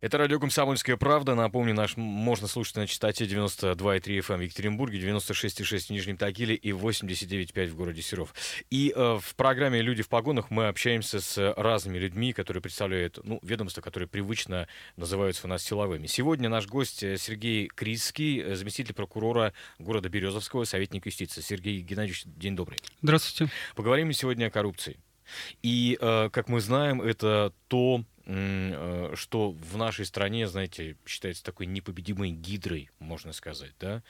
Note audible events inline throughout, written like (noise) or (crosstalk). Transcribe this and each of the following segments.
Это радио «Комсомольская правда». Напомню, наш можно слушать на частоте 92,3 FM в Екатеринбурге, 96,6 в Нижнем Тагиле и 89,5 в городе Серов. И э, в программе «Люди в погонах» мы общаемся с разными людьми, которые представляют ну, ведомства, которые привычно называются у нас силовыми. Сегодня наш гость э, Сергей Крицкий, э, заместитель прокурора города Березовского, советник юстиции. Сергей Геннадьевич, день добрый. Здравствуйте. Поговорим сегодня о коррупции. И, э, как мы знаем, это то, что в нашей стране, знаете, считается такой непобедимой гидрой, можно сказать, да?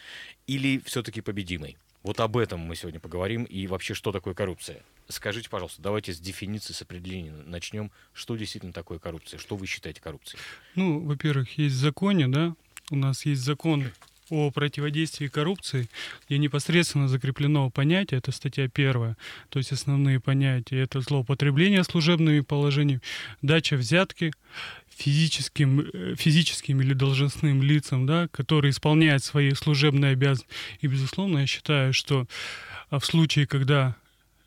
Или все-таки победимой? Вот об этом мы сегодня поговорим и вообще, что такое коррупция. Скажите, пожалуйста, давайте с дефиниции, с определения начнем. Что действительно такое коррупция? Что вы считаете коррупцией? Ну, во-первых, есть законе, да, у нас есть закон о противодействии коррупции, где непосредственно закреплено понятие, это статья первая, то есть основные понятия, это злоупотребление служебными положениями, дача взятки физическим, э, физическим или должностным лицам, да, которые исполняют свои служебные обязанности. И, безусловно, я считаю, что а, в случае, когда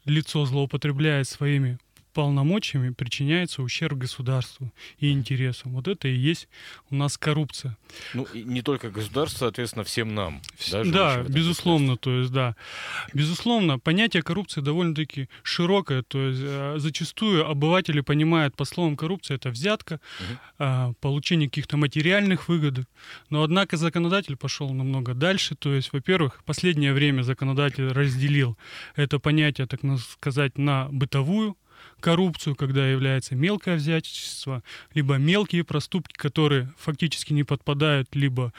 лицо злоупотребляет своими полномочиями причиняется ущерб государству и интересам. Вот это и есть у нас коррупция. Ну, и не только государству, соответственно, всем нам. Да, да безусловно, то есть, да. Безусловно, понятие коррупции довольно-таки широкое, то есть э, зачастую обыватели понимают по словам коррупция это взятка, угу. получение каких-то материальных выгод, но однако законодатель пошел намного дальше, то есть, во-первых, в последнее время законодатель разделил это понятие, так сказать, на бытовую коррупцию, когда является мелкое взятчество, либо мелкие проступки, которые фактически не подпадают либо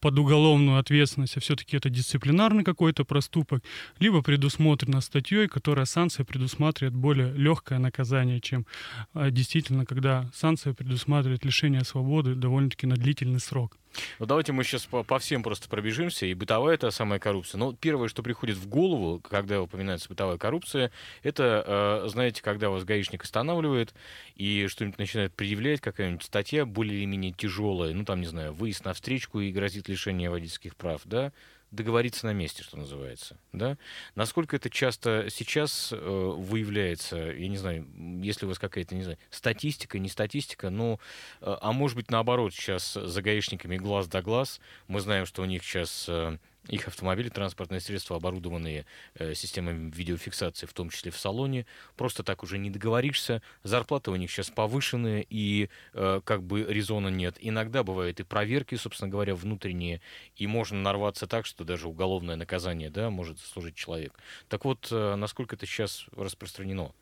под уголовную ответственность, а все-таки это дисциплинарный какой-то проступок, либо предусмотрено статьей, которая санкция предусматривает более легкое наказание, чем а, действительно, когда санкция предусматривает лишение свободы довольно-таки на длительный срок. Ну, давайте мы сейчас по, по всем просто пробежимся. И бытовая это самая коррупция. Но первое, что приходит в голову, когда упоминается бытовая коррупция, это, э, знаете, когда вас гаишник останавливает и что-нибудь начинает предъявлять, какая-нибудь статья более или менее тяжелая, ну, там, не знаю, выезд на встречку и грозит лишение водительских прав, да, договориться на месте, что называется. Да? Насколько это часто сейчас э, выявляется, я не знаю, если у вас какая-то, не знаю, статистика, не статистика, но, э, а может быть наоборот, сейчас за гаишниками глаз да глаз, мы знаем, что у них сейчас э, их автомобили, транспортные средства, оборудованные э, системами видеофиксации, в том числе в салоне. Просто так уже не договоришься. Зарплаты у них сейчас повышенные, и э, как бы резона нет. Иногда бывают и проверки, собственно говоря, внутренние, и можно нарваться так, что даже уголовное наказание да, может заслужить человек. Так вот, э, насколько это сейчас распространено?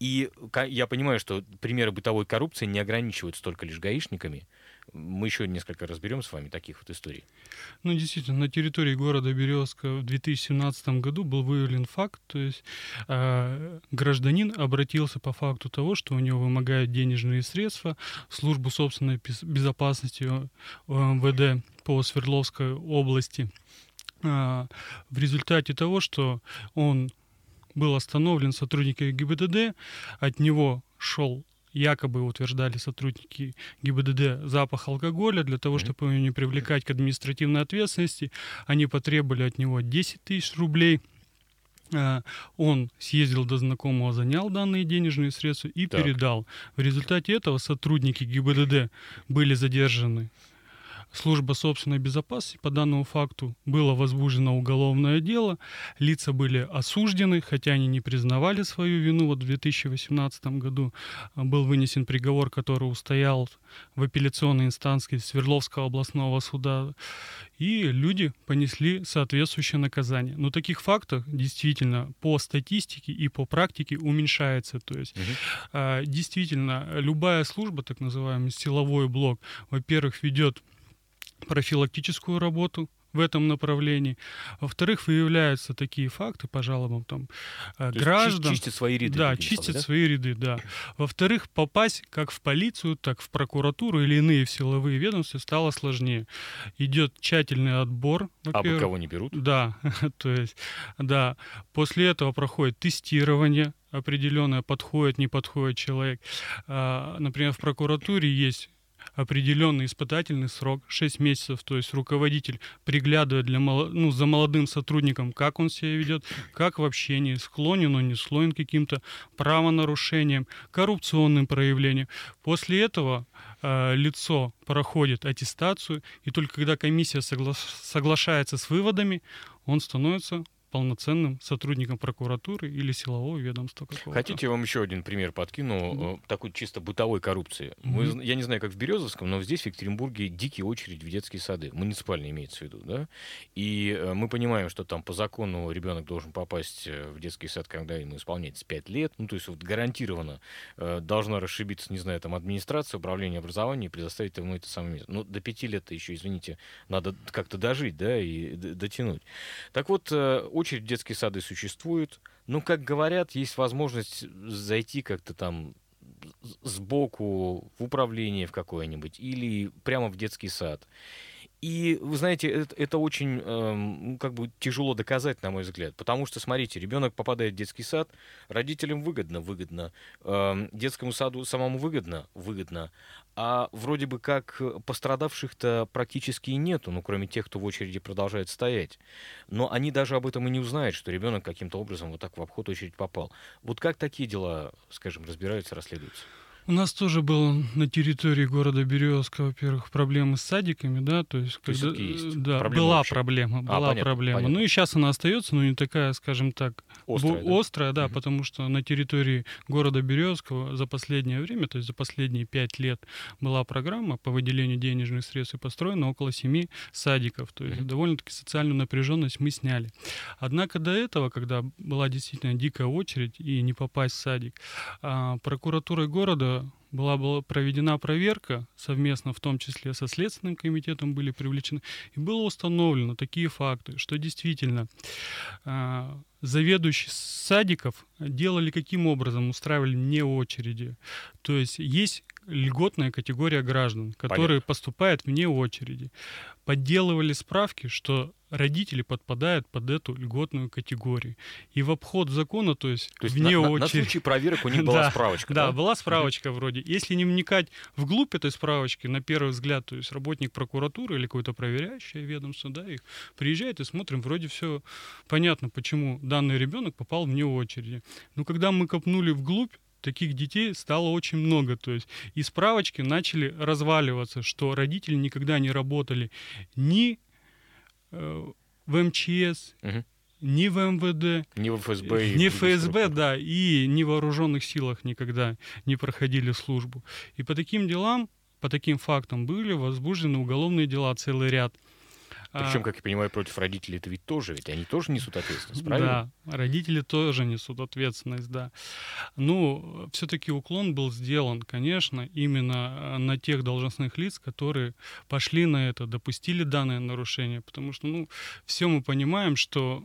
И я понимаю, что примеры бытовой коррупции не ограничиваются только лишь гаишниками. Мы еще несколько разберем с вами таких вот историй. Ну, действительно, на территории города Березка в 2017 году был выявлен факт, то есть э, гражданин обратился по факту того, что у него вымогают денежные средства в службу собственной безопасности МВД по Свердловской области. Э, в результате того, что он был остановлен сотрудниками ГИБДД, от него шел якобы утверждали сотрудники ГИБДД запах алкоголя для того, чтобы его не привлекать к административной ответственности. Они потребовали от него 10 тысяч рублей. А, он съездил до знакомого, занял данные денежные средства и так. передал. В результате этого сотрудники ГИБДД были задержаны служба собственной безопасности по данному факту было возбуждено уголовное дело, лица были осуждены, хотя они не признавали свою вину. Вот в 2018 году а, был вынесен приговор, который устоял в апелляционной инстанции Свердловского областного суда, и люди понесли соответствующее наказание. Но таких фактов действительно по статистике и по практике уменьшается. То есть угу. действительно любая служба, так называемый силовой блок, во-первых, ведет профилактическую работу в этом направлении. Во-вторых, выявляются такие факты по жалобам там, э, То граждан. Чистят свои ряды. Да, чистят да? свои ряды, да. Во-вторых, попасть как в полицию, так в прокуратуру или иные силовые ведомства стало сложнее. Идет тщательный отбор. А вы кого не берут? Да, (laughs) то есть, да. После этого проходит тестирование определенное, подходит, не подходит человек. А, например, в прокуратуре есть определенный испытательный срок, 6 месяцев, то есть руководитель приглядывает для, ну, за молодым сотрудником, как он себя ведет, как в общении, склонен он, не склонен к каким-то правонарушениям, коррупционным проявлениям. После этого э, лицо проходит аттестацию, и только когда комиссия согла- соглашается с выводами, он становится полноценным сотрудником прокуратуры или силового ведомства какого-то. Хотите, я вам еще один пример подкину, mm-hmm. такой чисто бытовой коррупции. Mm-hmm. Мы, я не знаю, как в Березовском, но здесь, в Екатеринбурге, дикие очереди в детские сады. Муниципальные имеется в виду, да? И э, мы понимаем, что там по закону ребенок должен попасть э, в детский сад, когда ему исполняется 5 лет. Ну, то есть вот гарантированно э, должна расшибиться, не знаю, там администрация, управление образования и предоставить ему это самое место. Но до 5 лет еще, извините, надо как-то дожить, да, и дотянуть. Так вот, очередь детские сады существует. Ну, как говорят, есть возможность зайти как-то там сбоку в управление в какое-нибудь или прямо в детский сад. И вы знаете, это, это очень э, как бы тяжело доказать, на мой взгляд. Потому что, смотрите, ребенок попадает в детский сад, родителям выгодно, выгодно, э, детскому саду самому выгодно, выгодно. А вроде бы как пострадавших-то практически и нету, ну, кроме тех, кто в очереди продолжает стоять. Но они даже об этом и не узнают, что ребенок каким-то образом вот так в обход очередь попал. Вот как такие дела, скажем, разбираются, расследуются? У нас тоже было на территории города Березка, во-первых, проблемы с садиками, да, то есть, то когда, есть да, проблема была вообще? проблема, была а, понятно, проблема. Понятно. Ну и сейчас она остается, но не такая, скажем так, острая, бу- да? острая, да, угу. потому что на территории города Березкова за последнее время, то есть за последние пять лет была программа по выделению денежных средств и построено около семи садиков, то есть угу. довольно-таки социальную напряженность мы сняли. Однако до этого, когда была действительно дикая очередь и не попасть в садик, а, прокуратурой была, была проведена проверка совместно, в том числе со Следственным комитетом были привлечены, и было установлено такие факты, что действительно э, заведующие садиков делали каким образом, устраивали не очереди. То есть есть льготная категория граждан, которые Понятно. поступают вне очереди. Подделывали справки, что родители подпадают под эту льготную категорию. И в обход закона, то есть, то есть вне на, очереди... На случай проверок у них была (laughs) справочка, да? Да, была справочка вроде. Если не вникать вглубь этой справочки, на первый взгляд, то есть работник прокуратуры или какое-то проверяющее ведомство, да, их приезжает и смотрим, вроде все понятно, почему данный ребенок попал вне очереди. Но когда мы копнули вглубь, таких детей стало очень много. То есть и справочки начали разваливаться, что родители никогда не работали ни в МЧС, угу. ни в МВД, ни в ФСБ, ни в ФСБ, да, и ни в вооруженных силах никогда не проходили службу. И по таким делам, по таким фактам были возбуждены уголовные дела целый ряд. Причем, а. как я понимаю, против родителей это ведь тоже, ведь они тоже несут ответственность, правильно? Да, родители тоже несут ответственность, да. Ну, все-таки уклон был сделан, конечно, именно э, на тех должностных лиц, которые пошли на это, допустили данное нарушение, потому что, ну, все мы понимаем, что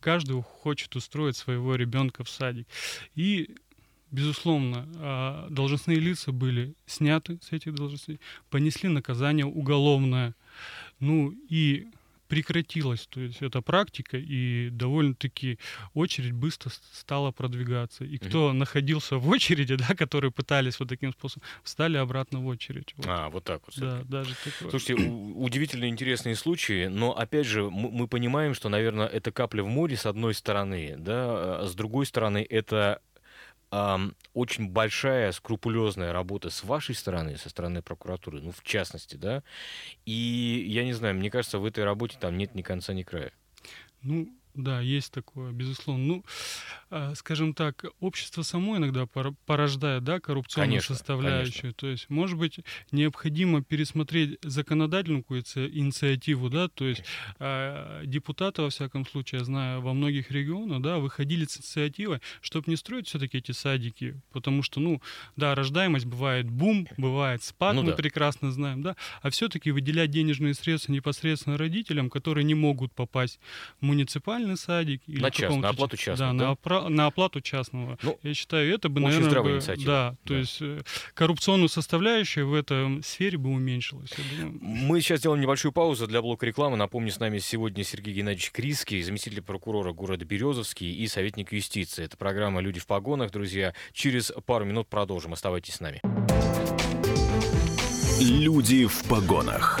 каждый хочет устроить своего ребенка в садик. И безусловно, а, должностные лица были сняты с этих должностей, понесли наказание уголовное. Ну и прекратилась, то есть эта практика, и довольно-таки очередь быстро стала продвигаться. И кто mm-hmm. находился в очереди, (laughs) да, которые пытались вот таким способом, встали обратно в очередь. Вот. А, вот так вот. Да, даже такое. Слушайте, удивительно интересные случаи, но опять же, мы, понимаем, что, наверное, это капля в море с одной стороны, да, а с другой стороны, это очень большая, скрупулезная работа с вашей стороны, со стороны прокуратуры, ну, в частности, да, и я не знаю, мне кажется, в этой работе там нет ни конца, ни края. Ну, да, есть такое, безусловно. Ну, а, скажем так, общество само иногда порождает, да, коррупционную конечно, составляющую. Конечно. То есть, может быть, необходимо пересмотреть законодательную инициативу, да, то есть э, депутаты, во всяком случае, я знаю, во многих регионах, да, выходили с инициативой, чтобы не строить все-таки эти садики, потому что, ну, да, рождаемость бывает бум, бывает спад, ну, мы да. прекрасно знаем, да, а все-таки выделять денежные средства непосредственно родителям, которые не могут попасть в муниципальный муниципальный садик или на, част, на оплату частного, да, да? На, опра- на оплату частного. Ну, Я считаю, это бы, наверное, бы, да, то да. есть э, коррупционную составляющую в этой сфере бы уменьшилась. Мы сейчас сделаем небольшую паузу для блока рекламы. Напомню, с нами сегодня Сергей Геннадьевич Криский, заместитель прокурора города Березовский и советник юстиции. Это программа «Люди в погонах», друзья. Через пару минут продолжим. Оставайтесь с нами. Люди в погонах.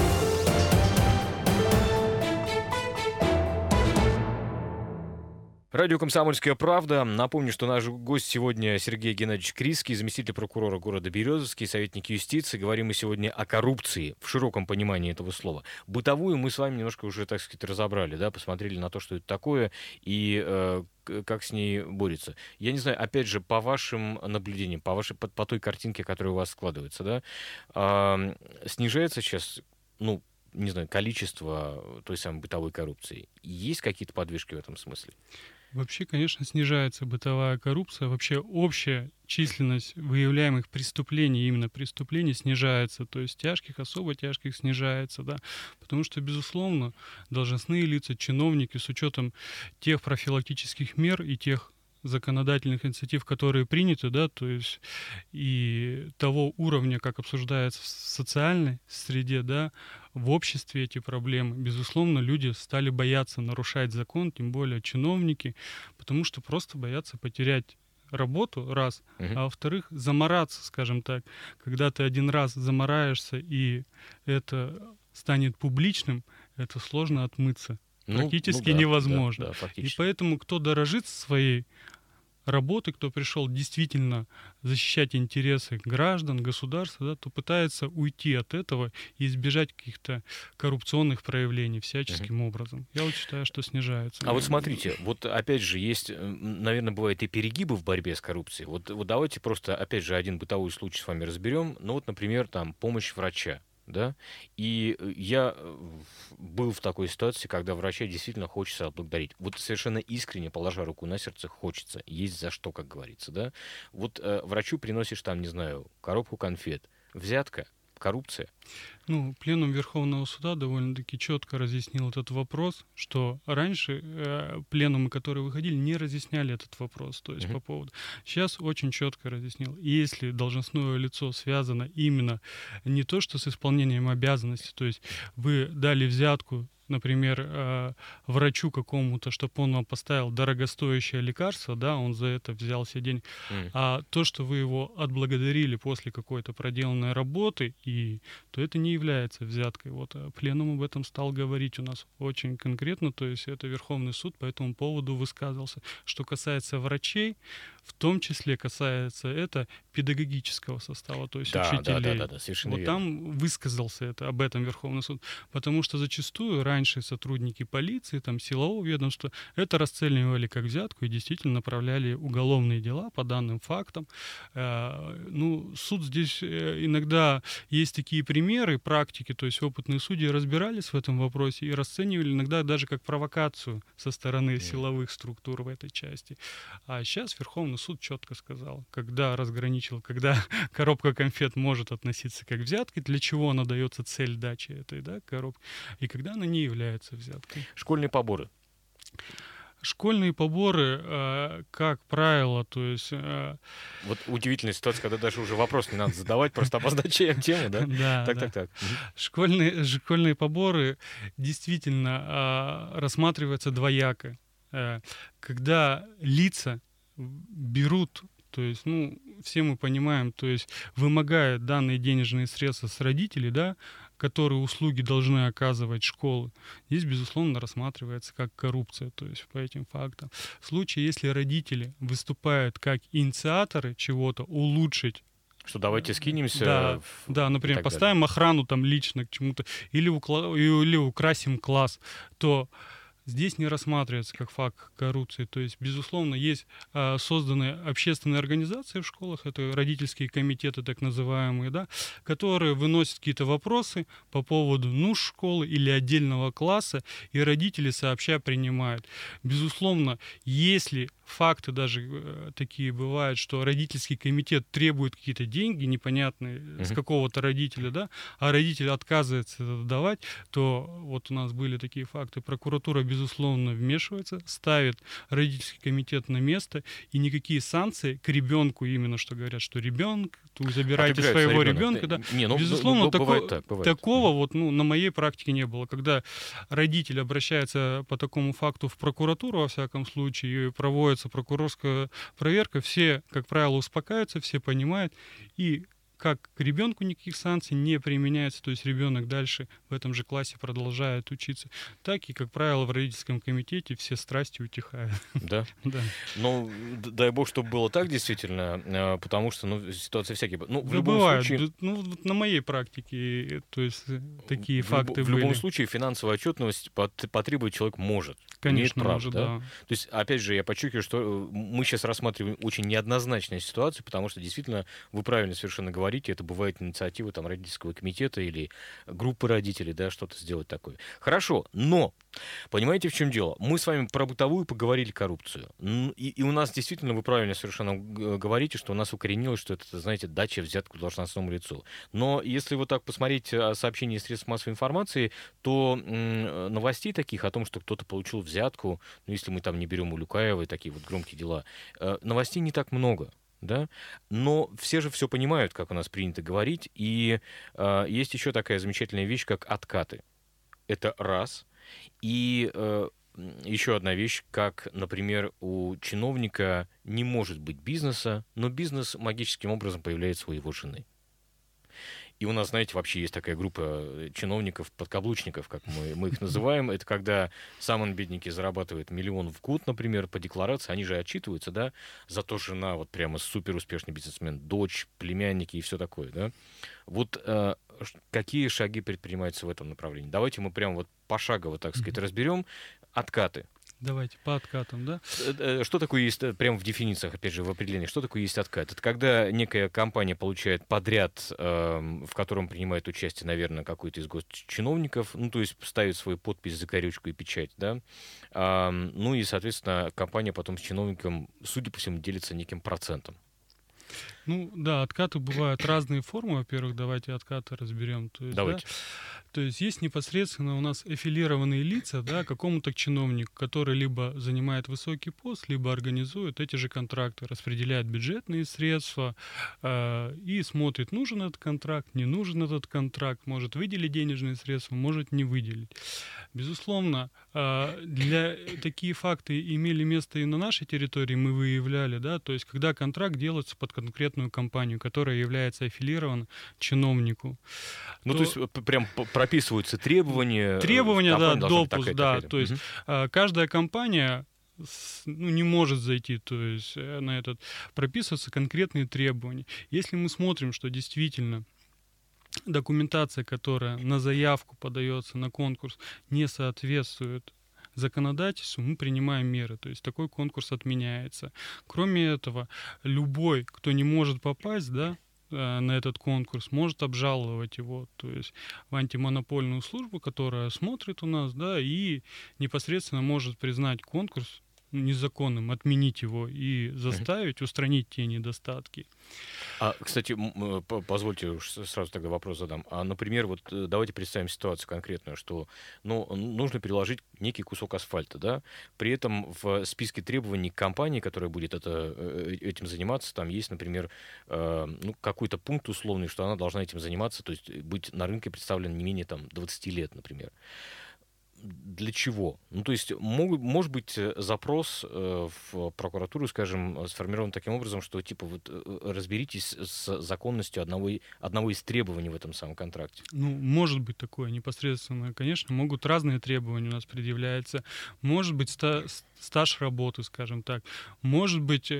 Радио «Комсомольская правда». Напомню, что наш гость сегодня Сергей Геннадьевич Криский, заместитель прокурора города Березовский, советник юстиции. Говорим мы сегодня о коррупции в широком понимании этого слова. Бытовую мы с вами немножко уже, так сказать, разобрали, да, посмотрели на то, что это такое и э, как с ней борется. Я не знаю, опять же, по вашим наблюдениям, по, вашей, по, по той картинке, которая у вас складывается, да, э, снижается сейчас, ну, не знаю, количество той самой бытовой коррупции. Есть какие-то подвижки в этом смысле? Вообще, конечно, снижается бытовая коррупция. Вообще общая численность выявляемых преступлений, именно преступлений, снижается. То есть тяжких, особо тяжких снижается, да. Потому что, безусловно, должностные лица, чиновники с учетом тех профилактических мер и тех законодательных инициатив, которые приняты, да, то есть и того уровня, как обсуждается в социальной среде, да, в обществе эти проблемы, безусловно, люди стали бояться нарушать закон, тем более чиновники, потому что просто боятся потерять работу, раз, uh-huh. а во-вторых, замораться, скажем так. Когда ты один раз замораешься, и это станет публичным, это сложно отмыться. Ну, практически ну да, невозможно. Да, да, и поэтому кто дорожит своей работы, кто пришел действительно защищать интересы граждан, государства, да, то пытается уйти от этого и избежать каких-то коррупционных проявлений всяческим uh-huh. образом. Я вот считаю, что снижается. А вот смотрите, вот опять же есть, наверное, бывают и перегибы в борьбе с коррупцией. Вот, вот давайте просто, опять же, один бытовой случай с вами разберем. Ну вот, например, там помощь врача да, и э, я э, был в такой ситуации, когда врача действительно хочется отблагодарить. Вот совершенно искренне, положа руку на сердце, хочется. Есть за что, как говорится, да. Вот э, врачу приносишь там, не знаю, коробку конфет, взятка, коррупция? Ну, пленум Верховного суда довольно-таки четко разъяснил этот вопрос, что раньше э, пленумы, которые выходили, не разъясняли этот вопрос. То есть uh-huh. по поводу. Сейчас очень четко разъяснил. И если должностное лицо связано именно не то, что с исполнением обязанностей, то есть вы дали взятку например, э, врачу какому-то, чтобы он вам поставил дорогостоящее лекарство, да, он за это взял себе деньги. Mm. А то, что вы его отблагодарили после какой-то проделанной работы, и, то это не является взяткой. Вот э, пленум об этом стал говорить у нас очень конкретно, то есть это Верховный суд по этому поводу высказывался. Что касается врачей, в том числе касается это педагогического состава, то есть да, учителей. Да, да, да, да, совершенно вот верно. там высказался это об этом Верховный суд, потому что зачастую раньше сотрудники полиции, там силового ведомства это расценивали как взятку и действительно направляли уголовные дела по данным фактам. Э, ну, суд здесь э, иногда есть такие примеры практики, то есть опытные судьи разбирались в этом вопросе и расценивали иногда даже как провокацию со стороны силовых структур в этой части. А сейчас Верховный Верховный суд четко сказал, когда разграничил, когда (laughs) коробка конфет может относиться как взятки, для чего она дается цель дачи этой да, коробки, и когда она не является взяткой. Школьные поборы. Школьные поборы, э, как правило, то есть... Э, вот удивительная ситуация, когда даже уже вопрос не надо задавать, просто обозначаем (laughs) тему, да? Да, так, да. так, так. Школьные, школьные поборы действительно э, рассматриваются двояко. Когда лица берут, то есть, ну, все мы понимаем, то есть вымогают данные денежные средства с родителей, да, которые услуги должны оказывать школы, здесь, безусловно, рассматривается как коррупция, то есть по этим фактам. В случае, если родители выступают как инициаторы чего-то, улучшить что давайте скинемся. Да, в... да например, поставим далее. охрану там лично к чему-то, или, укла... или украсим класс, то здесь не рассматривается как факт коррупции. То есть, безусловно, есть э, созданы общественные организации в школах, это родительские комитеты так называемые, да, которые выносят какие-то вопросы по поводу нужд школы или отдельного класса, и родители сообща принимают. Безусловно, если факты даже э, такие бывают, что родительский комитет требует какие-то деньги непонятные uh-huh. с какого-то родителя, да, а родитель отказывается это давать, то вот у нас были такие факты. Прокуратура, безусловно, вмешивается, ставит родительский комитет на место, и никакие санкции к ребенку именно, что говорят, что ребенок, вы забираете своего ребенка, да. Не, ну, безусловно, ну, тако, бывает так, бывает. такого вот, ну, на моей практике не было. Когда родитель обращается по такому факту в прокуратуру, во всяком случае, и проводит начинается прокурорская проверка, все, как правило, успокаиваются, все понимают, и как к ребенку никаких санкций не применяется, то есть ребенок дальше в этом же классе продолжает учиться, так и, как правило, в родительском комитете все страсти утихают. Да? (laughs) Да. Ну, дай бог, чтобы было так действительно, э, потому что, ну, ситуация всякие. Ну, в Да любом бывает. случае... Ну, вот на моей практике, э, то есть э, такие в факты В были. любом случае финансовая отчетность пот- потребовать человек может. Конечно, право, может, да? да. То есть, опять же, я подчеркиваю, что мы сейчас рассматриваем очень неоднозначную ситуацию, потому что действительно, вы правильно совершенно говорите, это бывает инициатива там, родительского комитета или группы родителей, да, что-то сделать такое. Хорошо, но, понимаете, в чем дело? Мы с вами про бытовую поговорили коррупцию. И, и у нас действительно, вы правильно совершенно г- говорите, что у нас укоренилось, что это, знаете, дача взятку должностному лицу. Но если вот так посмотреть э, сообщения средств массовой информации, то новостей таких о том, что кто-то получил взятку, ну, если мы там не берем Улюкаева и такие вот громкие дела, э, новостей не так много. Да? Но все же все понимают, как у нас принято говорить. И э, есть еще такая замечательная вещь, как откаты. Это раз. И э, еще одна вещь, как, например, у чиновника не может быть бизнеса, но бизнес магическим образом появляется у его жены. И у нас, знаете, вообще есть такая группа э, чиновников, подкаблучников, как мы, мы их (laughs) называем. Это когда сам он, бедненький, зарабатывает миллион в год, например, по декларации. Они же отчитываются, да? Зато жена вот прямо супер успешный бизнесмен, дочь, племянники и все такое, да? Вот э, какие шаги предпринимаются в этом направлении? Давайте мы прямо вот пошагово, так сказать, разберем откаты. Давайте по откатам, да? Э, э, Что такое есть, э, прямо в дефинициях, опять же, в определении, что такое есть откат? Это когда некая компания получает подряд, эм, в котором принимает участие, наверное, какой-то из госчиновников, ну, то есть ставит свою подпись, закорючку и печать, да, ну и, соответственно, компания потом с чиновником, судя по всему, делится неким процентом. Ну да, откаты бывают разные формы. Во-первых, давайте откаты разберем. То есть, да, Давайте. То есть есть непосредственно у нас аффилированные лица да, какому-то чиновнику, который либо занимает высокий пост, либо организует эти же контракты, распределяет бюджетные средства э, и смотрит, нужен этот контракт, не нужен этот контракт, может выделить денежные средства, может не выделить. Безусловно, э, для такие факты имели место и на нашей территории, мы выявляли, да, то есть когда контракт делается под конкретную компанию, которая является аффилирован чиновнику. Ну, то, то- есть э, прям прописываются требования. э, Требования, да, допуск, да, то есть а, каждая компания ну, не может зайти, то есть э, на этот прописываются конкретные требования. Если мы смотрим, что действительно документация, которая на заявку подается на конкурс, не соответствует законодательству, мы принимаем меры, то есть такой конкурс отменяется. Кроме этого, любой, кто не может попасть, да, на этот конкурс, может обжаловать его, то есть в антимонопольную службу, которая смотрит у нас, да, и непосредственно может признать конкурс незаконным, отменить его и заставить устранить те недостатки. А, кстати, э, по- позвольте сразу тогда вопрос задам. А, например, вот э, давайте представим ситуацию конкретную, что ну, нужно переложить некий кусок асфальта, да, при этом в списке требований компании, которая будет это, э, этим заниматься, там есть, например, э, ну, какой-то пункт условный, что она должна этим заниматься, то есть быть на рынке представлен не менее там 20 лет, например для чего? Ну, то есть, могут, может быть, э, запрос э, в прокуратуру, скажем, сформирован таким образом, что, типа, вот э, разберитесь с законностью одного, одного из требований в этом самом контракте. Ну, может быть такое непосредственно. Конечно, могут разные требования у нас предъявляются. Может быть ста- стаж работы, скажем так. Может быть,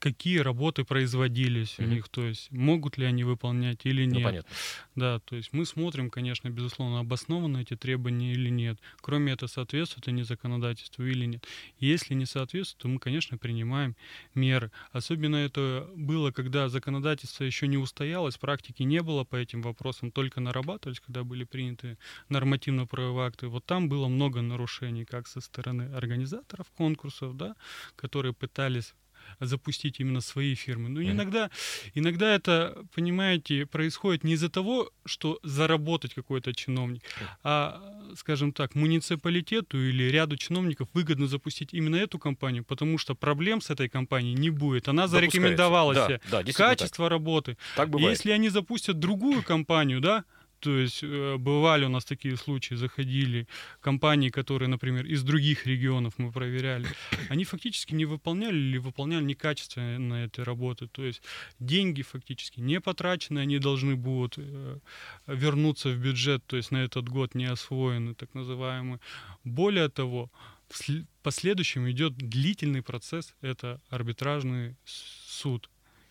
какие работы производились у Мгм. них, то есть могут ли они выполнять или Ну, нет. понятно. Да, то есть мы смотрим, конечно, безусловно, обоснованы эти требования или нет. Кроме этого, соответствуют они законодательству или нет. Если не соответствуют, то мы, конечно, принимаем меры. Особенно это было, когда законодательство еще не устоялось, практики не было по этим вопросам, только нарабатывались, когда были приняты нормативно-правовые акты. Вот там было много нарушений, как со стороны организаторов конкурсов, да, которые пытались запустить именно свои фирмы. Но Мгм. иногда, иногда это, понимаете, происходит не из-за того, что заработать какой-то чиновник, а, скажем так, муниципалитету или ряду чиновников выгодно запустить именно эту компанию, потому что проблем с этой компанией не будет. Она зарекомендовала Да, себя. да, действительно так. Качество работы. Так бывает. Если они запустят другую компанию, да, То есть э, бывали у нас такие случаи, заходили компании, которые, например, из других регионов мы проверяли, они фактически не выполняли или выполняли некачественно эти работы. То есть деньги фактически не потрачены, они должны будут э, вернуться в бюджет, то есть на этот год не освоены, так называемые. Более того, в последующем идет длительный процесс, это арбитражный суд.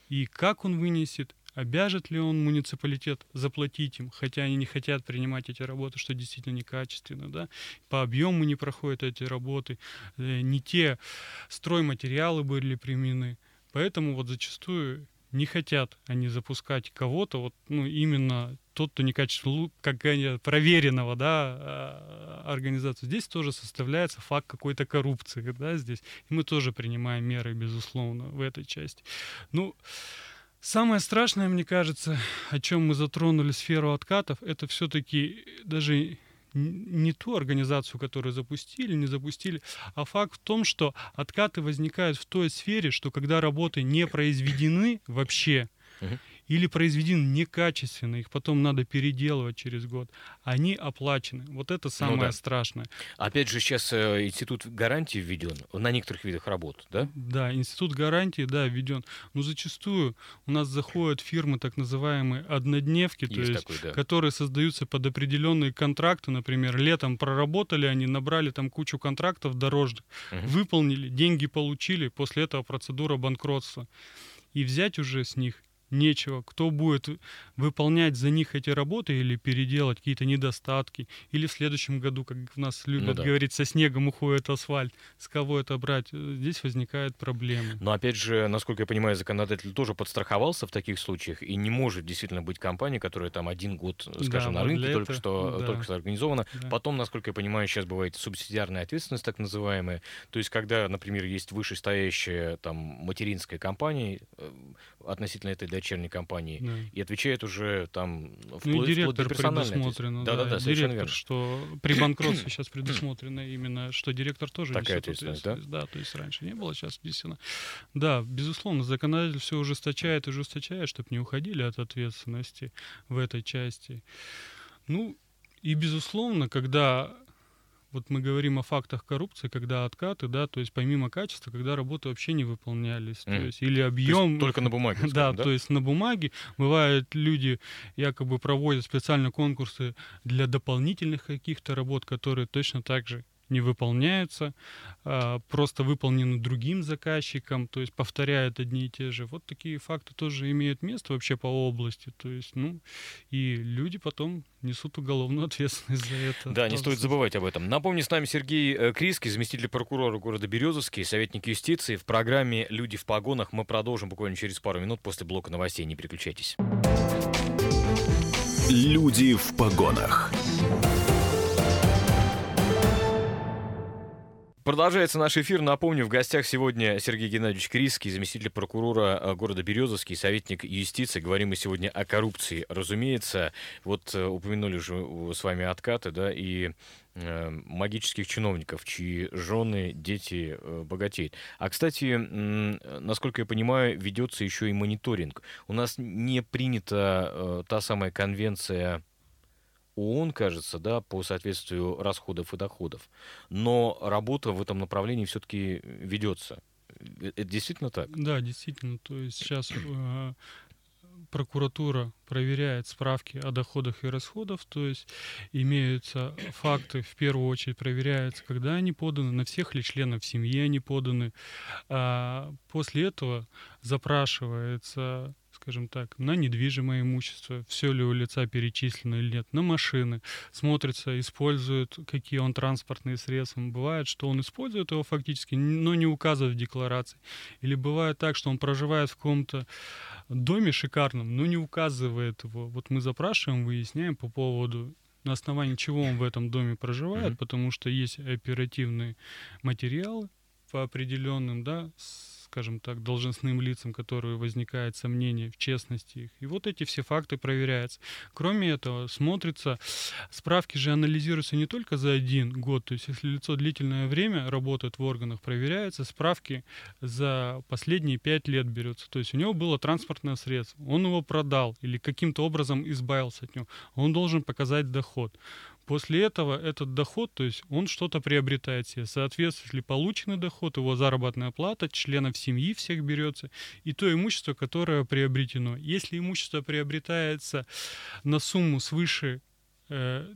И как он вынесет, обяжет ли он муниципалитет заплатить им, хотя они не хотят принимать эти работы, что действительно некачественно, да, по объему не проходят эти работы, э, не те стройматериалы были применены. Поэтому вот зачастую не хотят они запускать кого-то, вот, ну, именно тот, кто некачественно, как проверенного, да, а, организацию. Здесь тоже составляется факт какой-то коррупции, да, здесь. И мы тоже принимаем меры, безусловно, в этой части. Ну, Самое страшное, мне кажется, о чем мы затронули сферу откатов, это все-таки даже не ту организацию, которую запустили, не запустили, а факт в том, что откаты возникают в той сфере, что когда работы не произведены вообще, или произведены некачественно, их потом надо переделывать через год, они оплачены. Вот это самое ну, да. страшное. Опять же, сейчас э, институт гарантии введен на некоторых видах работ, да? Да, институт гарантии, да, введен. Но зачастую у нас заходят фирмы так называемые однодневки, есть то есть, такой, да. которые создаются под определенные контракты, например, летом проработали они, набрали там кучу контрактов дорожных, угу. выполнили, деньги получили, после этого процедура банкротства. И взять уже с них нечего. Кто будет выполнять за них эти работы или переделать какие-то недостатки, или в следующем году, как у нас любят ну, да. говорить, со снегом уходит асфальт, с кого это брать, здесь возникают проблемы. Но опять же, насколько я понимаю, законодатель тоже подстраховался в таких случаях, и не может действительно быть компания, которая там один год, скажем, да, на рынке только это, что, да. только что организована. Да. Потом, насколько я понимаю, сейчас бывает субсидиарная ответственность, так называемая. То есть, когда, например, есть вышестоящая там материнская компания э, относительно этой дочерней компании да. и отвечает уже там вплоть, ну, и директор вплоть до предусмотрено, да, да, да, да директор, верно. что при банкротстве (clears throat) сейчас предусмотрено именно, что директор тоже Такая несет ответственность, ответственность, да? да, то есть раньше не было, сейчас действительно. Да, безусловно, законодатель все ужесточает и ужесточает, чтобы не уходили от ответственности в этой части. Ну, и, безусловно, когда вот мы говорим о фактах коррупции, когда откаты, да, то есть помимо качества, когда работы вообще не выполнялись, mm. то есть или объем... Есть только на бумаге. (laughs) Скажем, да, да, то есть на бумаге. Бывает, люди якобы проводят специальные конкурсы для дополнительных каких-то работ, которые точно так же не выполняются, а, просто выполнены другим заказчиком, то есть повторяют одни и те же. Вот такие факты тоже имеют место вообще по области. То есть, ну, и люди потом несут уголовную (laughs) ответственность за это. Да, не стоит забывать об этом. Напомню, с нами Сергей э, Криский, заместитель прокурора города Березовский, советник юстиции. В программе «Люди в погонах» мы продолжим буквально через пару минут после блока новостей. Не переключайтесь. Люди в погонах. Продолжается наш эфир. Напомню, в гостях сегодня Сергей Геннадьевич Криский, заместитель прокурора э, города Березовский, советник юстиции. Говорим мы сегодня о коррупции. Разумеется, вот э, упомянули уже с вами откаты, да, и э, магических чиновников, чьи жены, дети э, богатеют. А, кстати, э, насколько я понимаю, ведется еще и мониторинг. У нас не принята э, та самая конвенция ООН, кажется, да, по соответствию расходов и доходов. Но работа в этом направлении все-таки ведется. Э, это действительно так? Да, действительно. То есть сейчас э, прокуратура проверяет справки о доходах и расходах, то есть имеются факты, в первую очередь проверяются, когда они поданы, на всех ли членов семьи они поданы. А после этого запрашивается скажем так, на недвижимое имущество, все ли у лица перечислено или нет, на машины, смотрится, использует, какие он транспортные средства. Бывает, что он использует его фактически, но не указывает в декларации. Или бывает так, что он проживает в каком-то доме шикарном, но не указывает его. Вот мы запрашиваем, выясняем по поводу на основании чего он в этом доме проживает, mm-hmm. потому что есть оперативные материалы по определенным, да, скажем так, должностным лицам, которые возникает сомнение в честности их. И вот эти все факты проверяются. Кроме этого, смотрится, справки же анализируются не только за один год, то есть если лицо длительное время работает в органах, проверяются справки за последние пять лет берется. То есть у него было транспортное средство, он его продал или каким-то образом избавился от него, он должен показать доход. После этого этот доход, то есть он что-то приобретает себе. Соответствует ли полученный доход, его заработная плата, членов семьи всех берется, и то имущество, которое приобретено. Если имущество приобретается на сумму свыше э,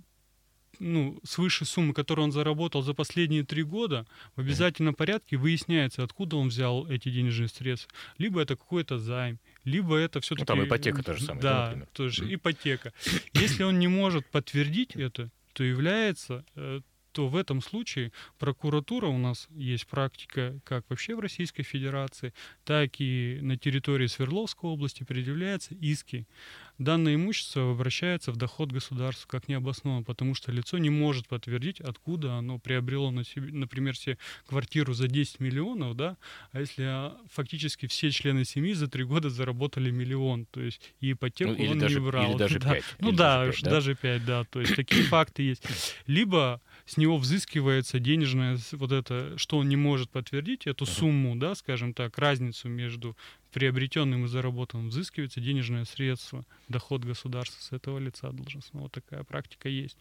ну, свыше суммы, которую он заработал за последние три года, в обязательном порядке выясняется, откуда он взял эти денежные средства. Либо это какой-то займ, либо это все-таки... Ну, там ипотека та же самая. Да, например. тоже mm. ипотека. Если он не может подтвердить это, то является э, то в этом случае прокуратура у нас есть практика как вообще в Российской Федерации, так и на территории Свердловской области предъявляются иски данное имущество обращается в доход государства как необоснованно, потому что лицо не может подтвердить, откуда оно приобрело, на себе, например, себе квартиру за 10 миллионов, да, а если а, фактически все члены семьи за три года заработали миллион, то есть и ипотеку ну, он даже, не брал. Или даже (laughs) да. 5. Ну или да, даже 5, уж да? даже 5, да, то есть такие факты есть. Либо с него взыскивается денежная вот это, что он не может подтвердить, эту сумму, да, скажем так, разницу между приобретенным и заработанным взыскивается денежное средство, доход государства с этого лица должностного. Вот такая практика есть.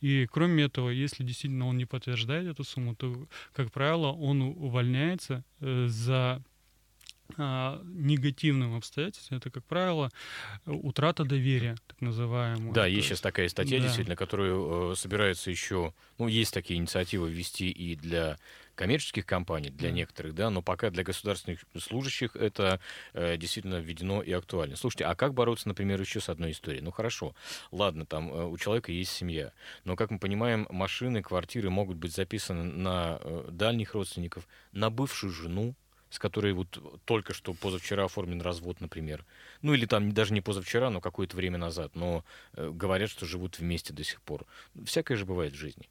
И кроме этого, если действительно он не подтверждает эту сумму, то, как правило, он увольняется э, за негативным обстоятельством, это, как правило, утрата доверия, так называемая. Да, есть сейчас такая статья, да. действительно, которую э, собирается еще, ну, есть такие инициативы ввести и для коммерческих компаний, для да. некоторых, да, но пока для государственных служащих это э, действительно введено и актуально. Слушайте, а как бороться, например, еще с одной историей? Ну хорошо, ладно, там э, у человека есть семья, но, как мы понимаем, машины, квартиры могут быть записаны на э, дальних родственников, на бывшую жену, с которой вот только что позавчера оформлен развод, например. Ну или там даже не позавчера, но какое-то время назад. Но э, говорят, что живут вместе до сих пор. Всякое же бывает в жизни.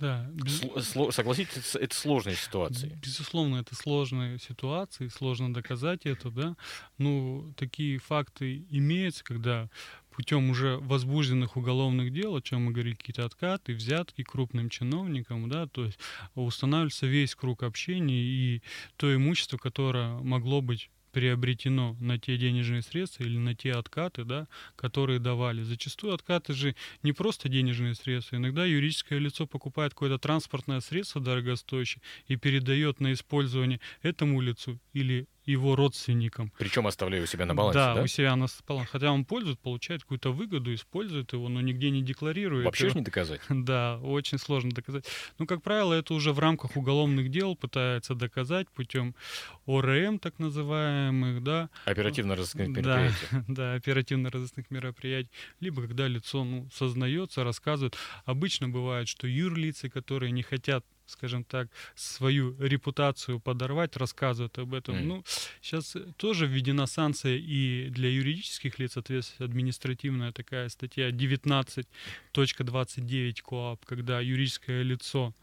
Да. Без... Сло... Согласитесь, это сложная ситуация. Безусловно, это сложная ситуация, сложно доказать это, да. Ну, такие факты имеются, когда путем уже возбужденных уголовных дел, о чем мы говорили, какие-то откаты, взятки крупным чиновникам, да, то есть устанавливается весь круг общения и то имущество, которое могло быть приобретено на те денежные средства или на те откаты, да, которые давали. Зачастую откаты же не просто денежные средства. Иногда юридическое лицо покупает какое-то транспортное средство дорогостоящее и передает на использование этому лицу или его родственникам. Причем оставляя у себя на балансе, да? Да, у себя на балансе. Хотя он пользует, получает какую-то выгоду, использует его, но нигде не декларирует. Вообще же не доказать. (laughs) Да, очень сложно доказать. Ну, как правило, это уже в рамках уголовных дел пытается доказать путем ОРМ, так называемых, да. Оперативно-розыскных мероприятий. (laughs) Да, да оперативно-розыскных мероприятий. Либо когда лицо ну, сознается, рассказывает. Обычно бывает, что юрлицы, которые не хотят скажем так, свою репутацию подорвать, рассказывают об этом. Mm. Ну, сейчас тоже введена санкция и для юридических лиц, соответственно, административная такая статья 19.29 КОАП, когда юридическое лицо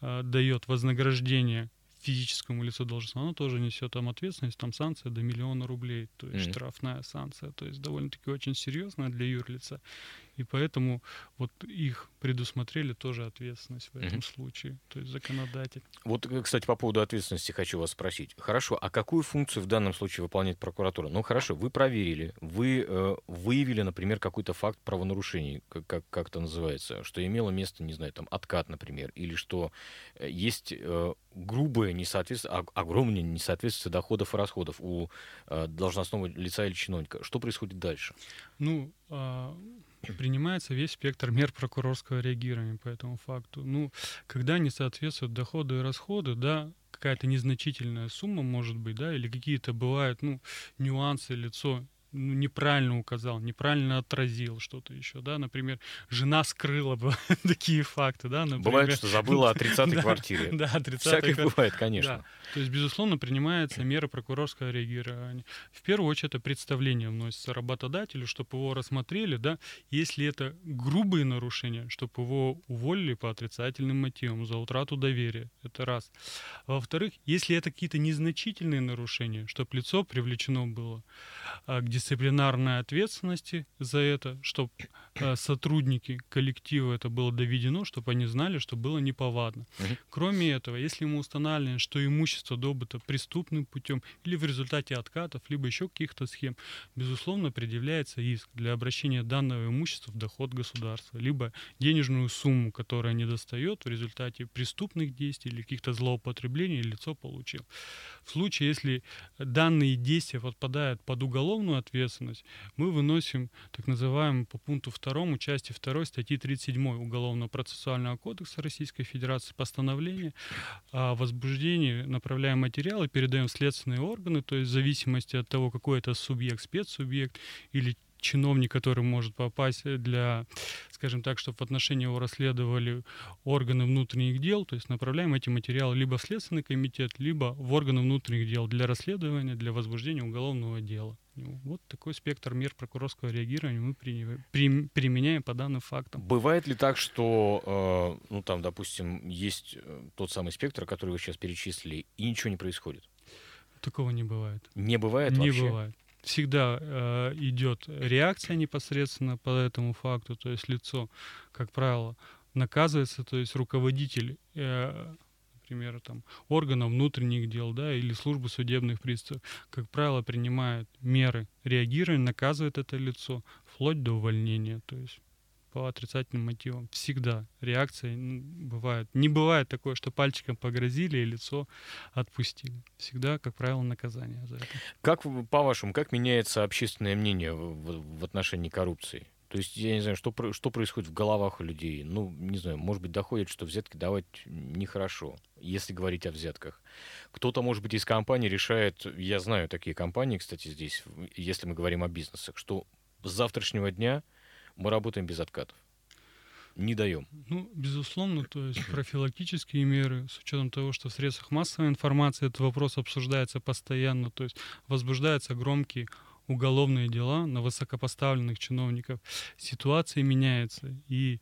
э, дает вознаграждение физическому лицу должностному, оно тоже несет там ответственность, там санкция до миллиона рублей, то есть mm-hmm. штрафная санкция, то есть довольно-таки очень серьезная для юрлица. И поэтому вот их предусмотрели тоже ответственность в этом mm-hmm. случае, то есть законодатель. Вот, э, кстати, по поводу ответственности хочу вас спросить. Хорошо, а какую функцию в данном случае выполняет прокуратура? Ну хорошо, вы проверили, вы э, выявили, например, какой-то факт правонарушений, как, как, как это называется, что имело место, не знаю, там, откат, например, или что э, есть э, грубое несоответствие, огромное несоответствие доходов и расходов у э, должностного лица или чиновника. Что происходит дальше? Ну, э, принимается весь спектр мер прокурорского реагирования по этому факту. Ну, когда не соответствуют доходы и расходы, да, какая-то незначительная сумма может быть, да, или какие-то бывают, ну, нюансы, лицо ну, неправильно указал, неправильно отразил что-то еще, да, например, жена скрыла бы (laughs) такие факты, да, например. Бывает, что забыла о 30-й (laughs) квартире. Да, 30 Всякое бывает, конечно. То есть, безусловно, принимается мера прокурорского реагирования. В первую очередь, это представление вносится работодателю, чтобы его рассмотрели, да, если это грубые нарушения, чтобы его уволили по отрицательным мотивам за утрату доверия. Это раз. Во-вторых, если это какие-то незначительные нарушения, чтобы лицо привлечено было а, к дисциплинарной ответственности за это, чтобы а, сотрудники коллектива это было доведено, чтобы они знали, что было неповадно. Кроме этого, если ему установлено, что имущество добыто преступным путем или в результате откатов, либо еще каких-то схем, безусловно, предъявляется иск для обращения данного имущества в доход государства, либо денежную сумму, которая не достает в результате преступных действий или каких-то злоупотреблений лицо получил. В случае, если данные действия подпадают под уголовную ответственность, мы выносим так называемый по пункту 2 части 2 статьи 37 Уголовного процессуального кодекса Российской Федерации постановление о возбуждении, направляем материалы, передаем в следственные органы, то есть в зависимости от того, какой это субъект, спецсубъект или чиновник, который может попасть для, скажем так, чтобы в отношении его расследовали органы внутренних дел, то есть направляем эти материалы либо в Следственный комитет, либо в органы внутренних дел для расследования, для возбуждения уголовного дела. Вот такой спектр мер прокурорского реагирования мы при, при, применяем по данным фактам. Бывает ли так, что, э, ну там, допустим, есть э, тот самый спектр, который вы сейчас перечислили, и ничего не происходит? Такого не бывает. Не бывает не вообще? Не бывает всегда э, идет реакция непосредственно по этому факту, то есть лицо, как правило, наказывается, то есть руководитель, э, например, там, органа внутренних дел, да, или службы судебных приставов, как правило, принимает меры реагирования, наказывает это лицо, вплоть до увольнения, то есть по отрицательным мотивам. Всегда реакция бывает. Не бывает такое, что пальчиком погрозили и лицо отпустили. Всегда, как правило, наказание за это. Как, по-вашему, как меняется общественное мнение в, в отношении коррупции? То есть, я не знаю, что, что происходит в головах у людей. Ну, не знаю, может быть, доходит, что взятки давать нехорошо, если говорить о взятках. Кто-то, может быть, из компании решает, я знаю такие компании, кстати, здесь, если мы говорим о бизнесах, что с завтрашнего дня мы работаем без откатов. Не даем. Ну, безусловно, то есть профилактические меры, с учетом того, что в средствах массовой информации этот вопрос обсуждается постоянно, то есть возбуждаются громкие уголовные дела на высокопоставленных чиновников, ситуация меняется. И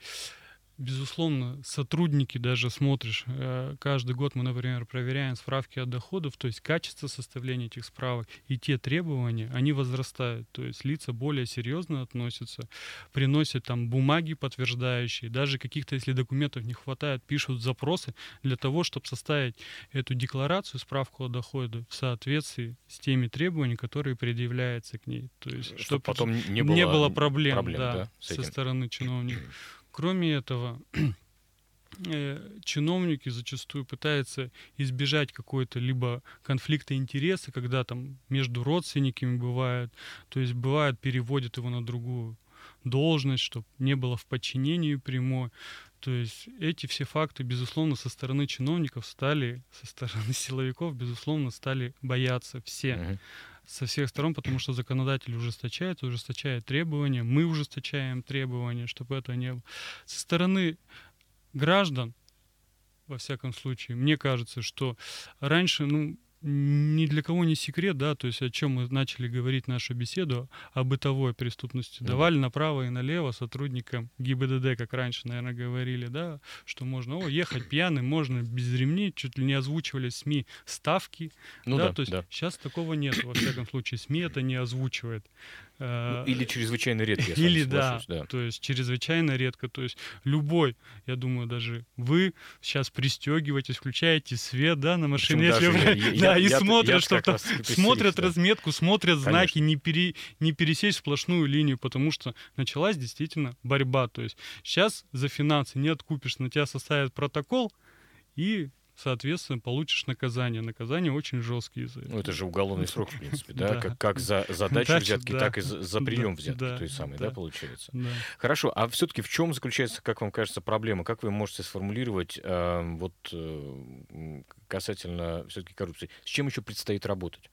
Безусловно, сотрудники даже смотришь, э, каждый год мы, например, проверяем справки о доходах, то есть качество составления этих справок и те требования, они возрастают, то есть лица более серьезно относятся, приносят там бумаги подтверждающие, даже каких-то, если документов не хватает, пишут запросы для того, чтобы составить эту декларацию, справку о доходе в соответствии с теми требованиями, которые предъявляются к ней. То есть, чтобы, чтобы потом не было, не было проблем, проблем да, да, со стороны чиновников. Кроме этого, (clears throat) э, чиновники зачастую пытаются избежать какой-то либо конфликта интереса, когда там между родственниками бывает, то есть бывает переводят его на другую должность, чтобы не было в подчинении прямой. То есть эти все факты, безусловно, со стороны чиновников стали, со стороны (laughs) силовиков, безусловно, стали бояться все. Uh-huh со всех сторон, потому что законодатель ужесточает, ужесточает требования, мы ужесточаем требования, чтобы этого не было. Со стороны граждан, во всяком случае, мне кажется, что раньше, ну, ни для кого не секрет, да, то есть о чем мы начали говорить нашу беседу, о бытовой преступности. Mm-hmm. Давали направо и налево сотрудникам ГИБДД, как раньше, наверное, говорили, да, что можно о, ехать (coughs) пьяным, можно без ремней, чуть ли не озвучивали СМИ ставки. Ну да, да, то есть да. сейчас такого нет, во всяком случае, СМИ это не озвучивает. Ну, или чрезвычайно редко. Или да, да, то есть чрезвычайно редко. То есть любой, я думаю, даже вы сейчас пристегиваетесь, включаете свет, да, на машине, если вы, я, да, и смотрят, что то смотрят разметку, смотрят знаки, не пересечь сплошную линию, потому что началась действительно борьба. То есть сейчас за финансы не откупишь, на тебя составят протокол, и соответственно, получишь наказание. Наказание очень жесткие за это. Ну, это же уголовный срок, в принципе, да? (laughs) Как, как за задачу (laughs) взятки, так и за, прием взятки, то есть самый, да, получается? Хорошо, а все-таки в чем заключается, как вам кажется, проблема? Как вы можете сформулировать эм, вот э, касательно все-таки коррупции? С чем еще предстоит работать?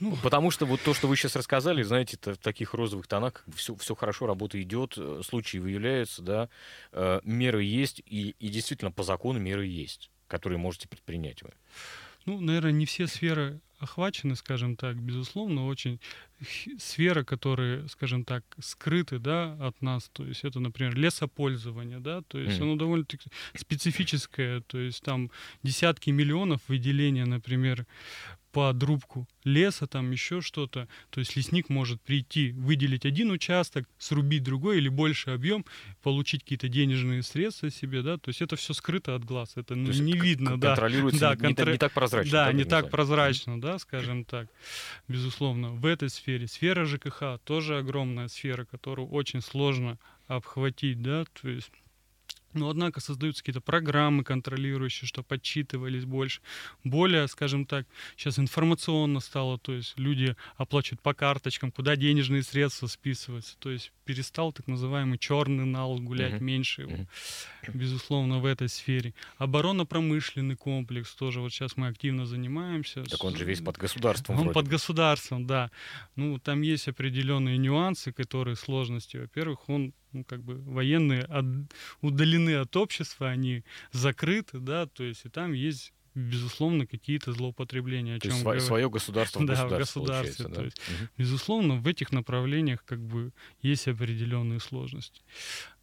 Ну, потому что вот то, что вы сейчас рассказали, знаете, в таких розовых тонах все, все хорошо, работа идет, э, случаи выявляются, да, э, меры есть, и, и действительно по закону меры есть, которые можете предпринять вы. Ну, наверное, не все сферы охвачены, скажем так, безусловно, очень сферы, которые, скажем так, скрыты, да, от нас. То есть это, например, лесопользование, да, то есть mm. оно довольно-таки специфическое, то есть там десятки миллионов выделения, например, под рубку леса, там еще что-то. То есть лесник может прийти, выделить один участок, срубить другой или больше объем, получить какие-то денежные средства себе, да. То есть это все скрыто от глаз, это ну, не видно, да. Контролируется да, не, контр... не так прозрачно. Да, не так прозрачно, да, скажем так. Безусловно, в этой сфере. Сфера ЖКХ тоже огромная сфера, которую очень сложно обхватить, да, то есть но, однако, создаются какие-то программы контролирующие, чтобы отчитывались больше. Более, скажем так, сейчас информационно стало, то есть люди оплачивают по карточкам, куда денежные средства списываются. То есть перестал так называемый черный нал гулять, uh-huh. меньше его, uh-huh. безусловно, в этой сфере. Оборонно-промышленный комплекс тоже, вот сейчас мы активно занимаемся. Так он же весь под государством. Он вроде. под государством, да. Ну, там есть определенные нюансы, которые сложности. Во-первых, он ну, как бы военные от, удалены от общества, они закрыты, да, то есть и там есть безусловно, какие-то злоупотребления. О то чем есть свое государство в да, государстве. В государстве да? То есть, угу. Безусловно, в этих направлениях как бы есть определенные сложности.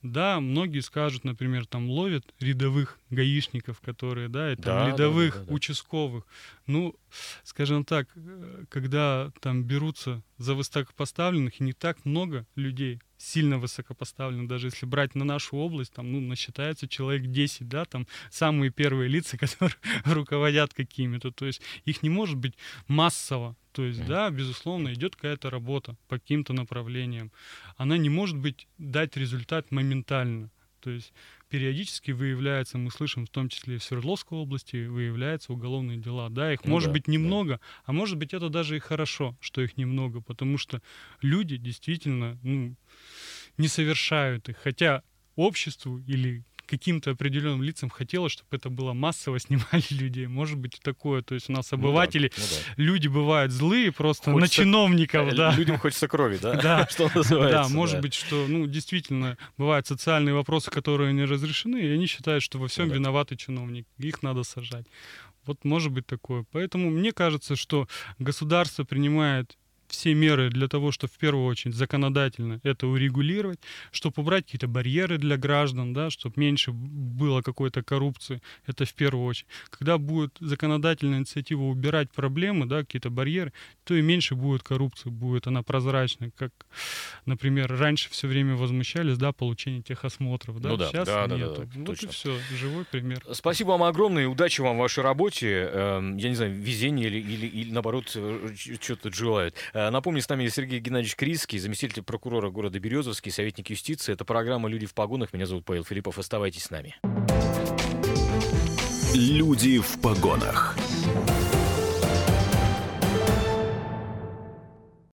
Да, многие скажут, например, там ловят рядовых гаишников, которые, да, и там да, рядовых да, да, да, участковых. Ну, скажем так, э, когда там берутся за высокопоставленных, и не так много людей сильно высокопоставленных, даже если брать на нашу область, там, ну, насчитается человек 10, да, там, самые первые лица, (laughs) которые руководят какими-то, то есть их не может быть массово, то есть, да, безусловно, идет какая-то работа по каким-то направлениям. Она не может быть дать результат моментально. То есть периодически выявляется, мы слышим, в том числе и в Свердловской области, выявляются уголовные дела. Да, их ну, может да, быть немного, да. а может быть это даже и хорошо, что их немного, потому что люди действительно ну, не совершают их. Хотя обществу или каким-то определенным лицам хотелось, чтобы это было массово (laughs) снимали людей. Может быть, такое. То есть у нас обыватели, ну, да, ну, да. люди бывают злые просто хочется, на чиновников. Э, да. Людям хочется крови, да? (laughs) (laughs) Да. что называется. Да, может да. быть, что, ну, действительно, бывают социальные вопросы, которые не разрешены, и они считают, что во всем ну, да. виноваты чиновники. Их надо сажать. Вот может быть такое. Поэтому мне кажется, что государство принимает все меры для того, чтобы в первую очередь законодательно это урегулировать, чтобы убрать какие-то барьеры для граждан, да, чтобы меньше было какой-то коррупции, это в первую очередь. Когда будет законодательная инициатива убирать проблемы, да, какие-то барьеры, то и меньше будет коррупции, будет она прозрачной, как, например, раньше все время возмущались, да, получение техосмотров, да, ну да, сейчас да, нету. Да, да, вот точно. и все, живой пример. Спасибо вам огромное, удачи вам в вашей работе, эм, я не знаю, везение или, или, или наоборот, э, что-то желают. Э, напомню, с нами Сергей Геннадьевич Крицкий, заместитель прокурора города Березовский, советник юстиции. Это программа «Люди в погонах». Меня зовут Павел Филиппов. Оставайтесь с нами. Люди в погонах.